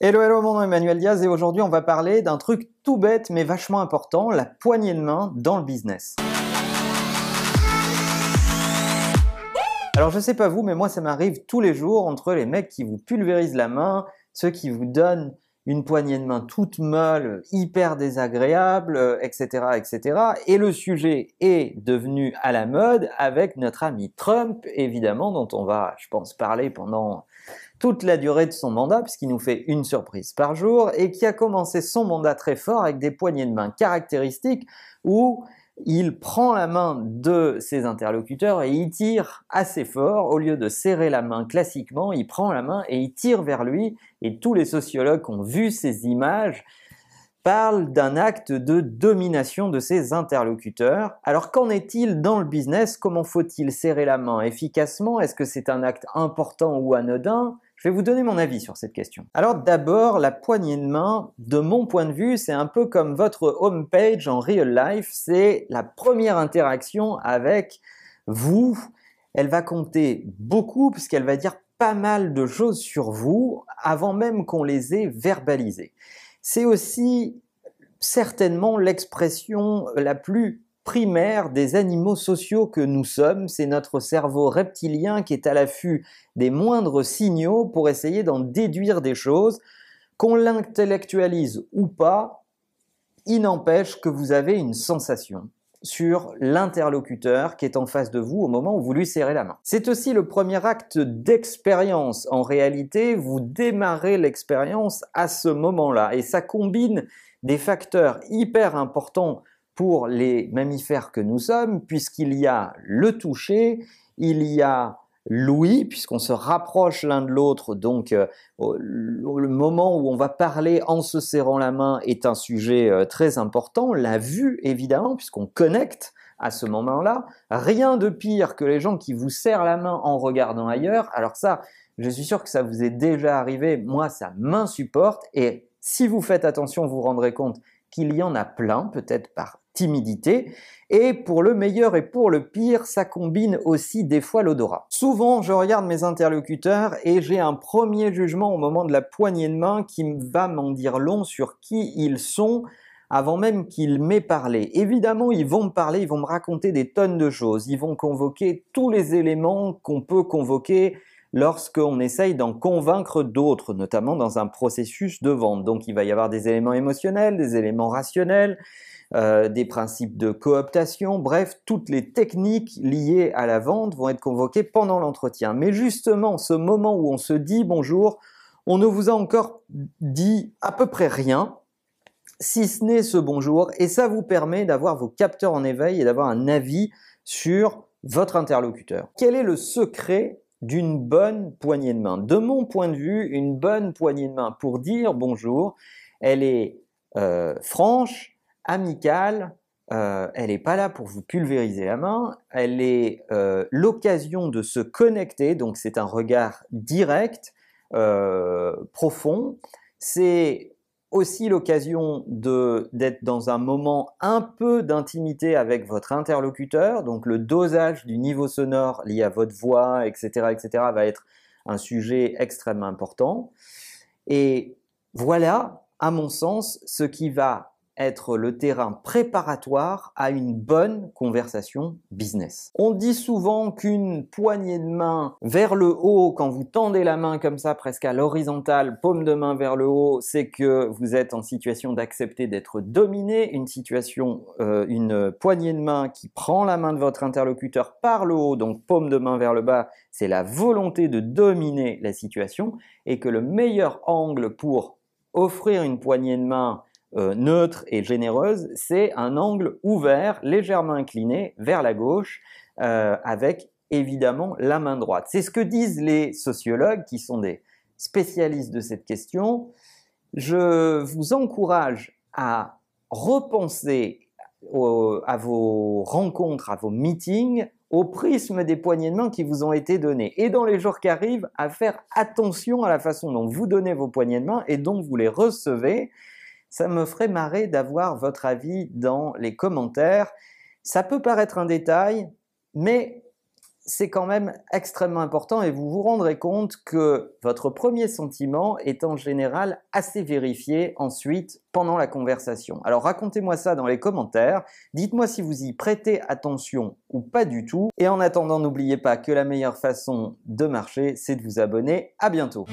Hello, hello, mon nom est Emmanuel Diaz et aujourd'hui on va parler d'un truc tout bête mais vachement important, la poignée de main dans le business. Alors je sais pas vous, mais moi ça m'arrive tous les jours entre les mecs qui vous pulvérisent la main, ceux qui vous donnent une poignée de main toute molle, hyper désagréable, etc., etc. Et le sujet est devenu à la mode avec notre ami Trump, évidemment, dont on va, je pense, parler pendant toute la durée de son mandat, puisqu'il nous fait une surprise par jour, et qui a commencé son mandat très fort avec des poignées de main caractéristiques où il prend la main de ses interlocuteurs et il tire assez fort. Au lieu de serrer la main classiquement, il prend la main et il tire vers lui. Et tous les sociologues ont vu ces images parlent d'un acte de domination de ses interlocuteurs. Alors qu'en est-il dans le business? Comment faut-il serrer la main efficacement? Est-ce que c'est un acte important ou anodin? Je vais vous donner mon avis sur cette question. Alors d'abord, la poignée de main, de mon point de vue, c'est un peu comme votre home page en real life, c'est la première interaction avec vous. Elle va compter beaucoup puisqu'elle va dire pas mal de choses sur vous avant même qu'on les ait verbalisées. C'est aussi certainement l'expression la plus primaire des animaux sociaux que nous sommes. C'est notre cerveau reptilien qui est à l'affût des moindres signaux pour essayer d'en déduire des choses. Qu'on l'intellectualise ou pas, il n'empêche que vous avez une sensation sur l'interlocuteur qui est en face de vous au moment où vous lui serrez la main. C'est aussi le premier acte d'expérience. En réalité, vous démarrez l'expérience à ce moment-là et ça combine des facteurs hyper importants pour les mammifères que nous sommes, puisqu'il y a le toucher, il y a l'ouïe, puisqu'on se rapproche l'un de l'autre, donc euh, le moment où on va parler en se serrant la main est un sujet euh, très important, la vue évidemment, puisqu'on connecte à ce moment-là. Rien de pire que les gens qui vous serrent la main en regardant ailleurs. Alors ça, je suis sûr que ça vous est déjà arrivé, moi ça m'insupporte, et si vous faites attention, vous vous rendrez compte qu'il y en a plein, peut-être par timidité. Et pour le meilleur et pour le pire, ça combine aussi des fois l'odorat. Souvent, je regarde mes interlocuteurs et j'ai un premier jugement au moment de la poignée de main qui va m'en dire long sur qui ils sont avant même qu'ils m'aient parlé. Évidemment, ils vont me parler, ils vont me raconter des tonnes de choses, ils vont convoquer tous les éléments qu'on peut convoquer lorsqu'on essaye d'en convaincre d'autres, notamment dans un processus de vente. Donc il va y avoir des éléments émotionnels, des éléments rationnels, euh, des principes de cooptation, bref, toutes les techniques liées à la vente vont être convoquées pendant l'entretien. Mais justement, ce moment où on se dit bonjour, on ne vous a encore dit à peu près rien, si ce n'est ce bonjour, et ça vous permet d'avoir vos capteurs en éveil et d'avoir un avis sur votre interlocuteur. Quel est le secret d'une bonne poignée de main. De mon point de vue, une bonne poignée de main pour dire bonjour, elle est euh, franche, amicale, euh, elle n'est pas là pour vous pulvériser la main, elle est euh, l'occasion de se connecter, donc c'est un regard direct, profond, c'est aussi l'occasion d'être dans un moment un peu d'intimité avec votre interlocuteur. Donc le dosage du niveau sonore lié à votre voix, etc., etc., va être un sujet extrêmement important. Et voilà, à mon sens, ce qui va être le terrain préparatoire à une bonne conversation business. On dit souvent qu'une poignée de main vers le haut, quand vous tendez la main comme ça, presque à l'horizontale, paume de main vers le haut, c'est que vous êtes en situation d'accepter d'être dominé. Une situation, euh, une poignée de main qui prend la main de votre interlocuteur par le haut, donc paume de main vers le bas, c'est la volonté de dominer la situation et que le meilleur angle pour offrir une poignée de main euh, neutre et généreuse, c'est un angle ouvert, légèrement incliné vers la gauche, euh, avec évidemment la main droite. C'est ce que disent les sociologues qui sont des spécialistes de cette question. Je vous encourage à repenser à vos rencontres, à vos meetings, au prisme des poignées de main qui vous ont été donnés. Et dans les jours qui arrivent, à faire attention à la façon dont vous donnez vos poignées de main et dont vous les recevez ça me ferait marrer d'avoir votre avis dans les commentaires. Ça peut paraître un détail, mais c'est quand même extrêmement important et vous vous rendrez compte que votre premier sentiment est en général assez vérifié ensuite pendant la conversation. Alors racontez-moi ça dans les commentaires, dites-moi si vous y prêtez attention ou pas du tout. Et en attendant, n'oubliez pas que la meilleure façon de marcher, c'est de vous abonner. À bientôt.